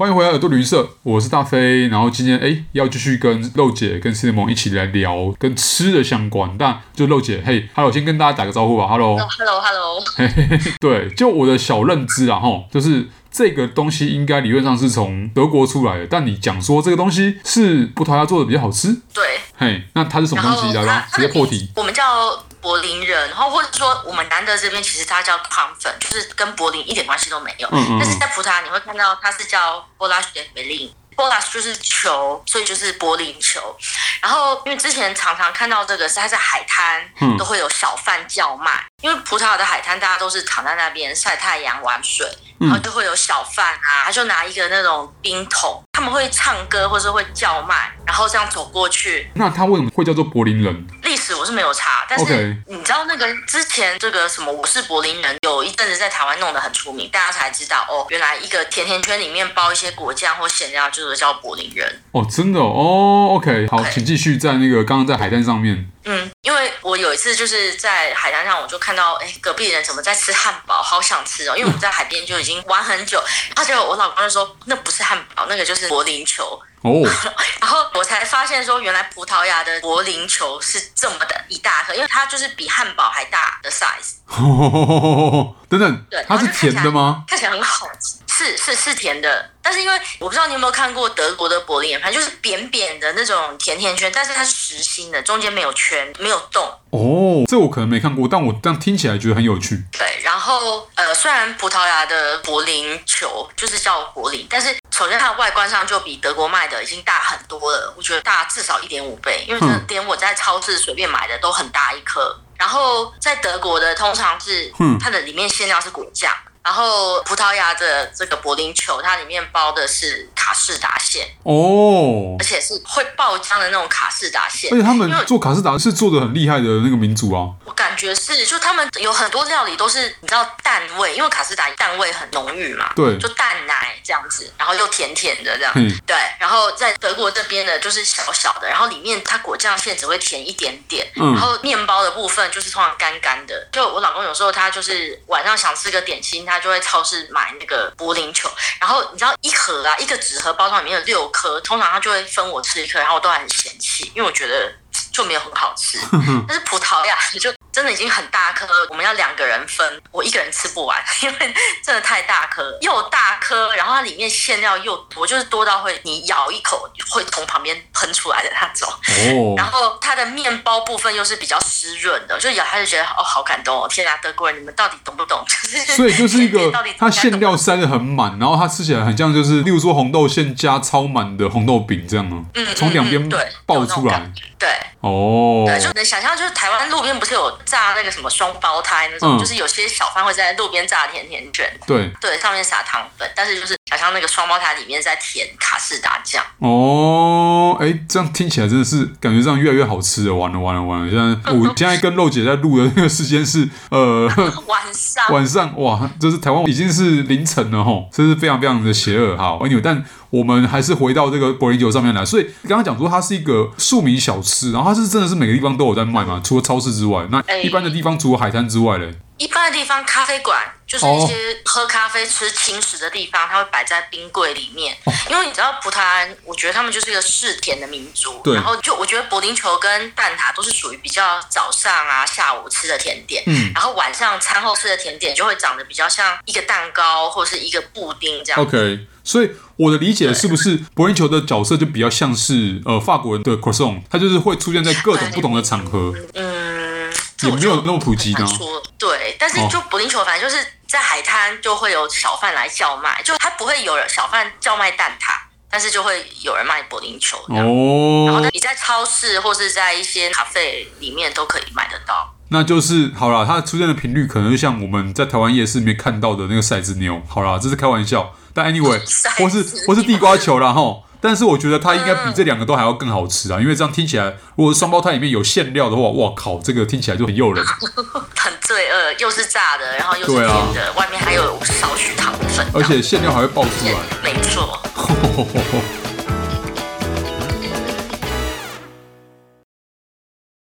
欢迎回来耳朵旅行社，我是大飞。然后今天哎，要继续跟肉姐跟 Cinnamon 一起来聊跟吃的相关。但就肉姐，嘿，Hello，先跟大家打个招呼吧，Hello，Hello，Hello。对，就我的小认知啊，吼，就是这个东西应该理论上是从德国出来的，但你讲说这个东西是葡萄牙做的比较好吃，对，嘿，那它是什么东西？来吧，直接破题。我们叫。柏林人，然后或者说我们南德这边其实它叫康粉，就是跟柏林一点关系都没有。嗯嗯。但是在葡萄牙你会看到它是叫 Bolas de Berlim，Bolas 就是球，所以就是柏林球。然后因为之前常常看到这个是它在海滩都会有小贩叫卖，嗯、因为葡萄牙的海滩大家都是躺在那边晒太阳玩水，然后就会有小贩啊，他就拿一个那种冰桶，他们会唱歌或者会叫卖，然后这样走过去。那他为什么会叫做柏林人？我是没有查，但是你知道那个之前这个什么我是柏林人，有一阵子在台湾弄得很出名，大家才知道哦，原来一个甜甜圈里面包一些果酱或馅料，就是叫柏林人。哦，真的哦，OK，好，okay. 请继续在那个刚刚在海滩上面。嗯，我有一次就是在海滩上，我就看到哎，隔壁人怎么在吃汉堡，好想吃哦，因为我们在海边就已经玩很久，而且我老公就说那不是汉堡，那个就是柏林球。哦，然后我才发现说，原来葡萄牙的柏林球是这么的一大颗，因为它就是比汉堡还大的 size。哦，等等，对，它是甜的吗？看起来很好吃，是是是甜的。但是因为我不知道你有没有看过德国的柏林圆盘，就是扁扁的那种甜甜圈，但是它是实心的，中间没有圈，没有洞。哦，这我可能没看过，但我这样听起来觉得很有趣。对，然后呃，虽然葡萄牙的柏林球就是叫柏林，但是。首先，它的外观上就比德国卖的已经大很多了，我觉得大至少一点五倍，因为这连我在超市随便买的都很大一颗。然后在德国的通常是，它的里面馅料是果酱。然后葡萄牙的这个柏林球，它里面包的是卡士达馅哦，而且是会爆浆的那种卡士达馅。而且他们做卡士达是做的很厉害的那个民族啊。我感觉是，就他们有很多料理都是你知道蛋味，因为卡士达蛋味很浓郁嘛。对，就蛋奶这样子，然后又甜甜的这样。嗯，对。然后在德国这边呢，就是小小的，然后里面它果酱馅只会甜一点点。嗯。然后面包的部分就是通常干干的。就我老公有时候他就是晚上想吃个点心，他就会超市买那个柏林球，然后你知道一盒啊，一个纸盒包装里面有六颗，通常他就会分我吃一颗，然后我都很嫌弃，因为我觉得就没有很好吃。但是葡萄牙就。真的已经很大颗，我们要两个人分，我一个人吃不完，因为真的太大颗，又大颗，然后它里面馅料又多，就是多到会你咬一口会从旁边喷出来的那种。哦。然后它的面包部分又是比较湿润的，就咬它就觉得哦，好感动哦！天啊，德国人你们到底懂不懂？就是所以就是一个它馅料塞得很满，然后它吃起来很像就是，例如说红豆馅加超满的红豆饼这样呢。嗯。从两边对爆出来。对。哦。对，就能想象就是台湾路边不是有。炸那个什么双胞胎那种，嗯、就是有些小贩会在路边炸甜甜卷，对。对，上面撒糖粉，但是就是好像那个双胞胎里面在填卡士达酱。哦，哎，这样听起来真的是感觉这样越来越好吃了。完了完了完了！现在我现在跟肉姐在录的那个时间是呃 晚上晚上哇，这是台湾已经是凌晨了吼，这是非常非常的邪恶。哈，Anyway，但我们还是回到这个柏林球上面来。所以刚刚讲说它是一个庶民小吃，然后它是真的是每个地方都有在卖嘛，除了超市之外，那。一般的地方除了海滩之外嘞，一般的地方咖啡馆就是一些喝咖啡、吃轻食的地方，它会摆在冰柜里面。因为你知道葡萄牙，我觉得他们就是一个嗜甜的民族。对。然后就我觉得柏林球跟蛋挞都是属于比较早上啊、下午吃的甜点。嗯。然后晚上餐后吃的甜点就会长得比较像一个蛋糕或者是一个布丁这样。OK。所以我的理解是不是柏林球的角色就比较像是呃法国人的 croissant，它就是会出现在各种不同的场合。嗯。也没有那么普及的，对，但是就柏林球，反正就是在海滩就会有小贩来叫卖，就他不会有人小贩叫卖蛋挞，但是就会有人卖柏林球哦。然后你在超市或是在一些咖啡里面都可以买得到。那就是好啦，它出现的频率可能就像我们在台湾夜市里面看到的那个骰子牛。好啦，这是开玩笑，但 anyway，或是或是地瓜球啦齁。但是我觉得它应该比这两个都还要更好吃啊，嗯、因为这样听起来，如果双胞胎里面有馅料的话，哇靠，这个听起来就很诱人，很罪恶，又是炸的，然后又是甜的，啊、外面还有少许糖分，而且馅料还会爆出来，没错。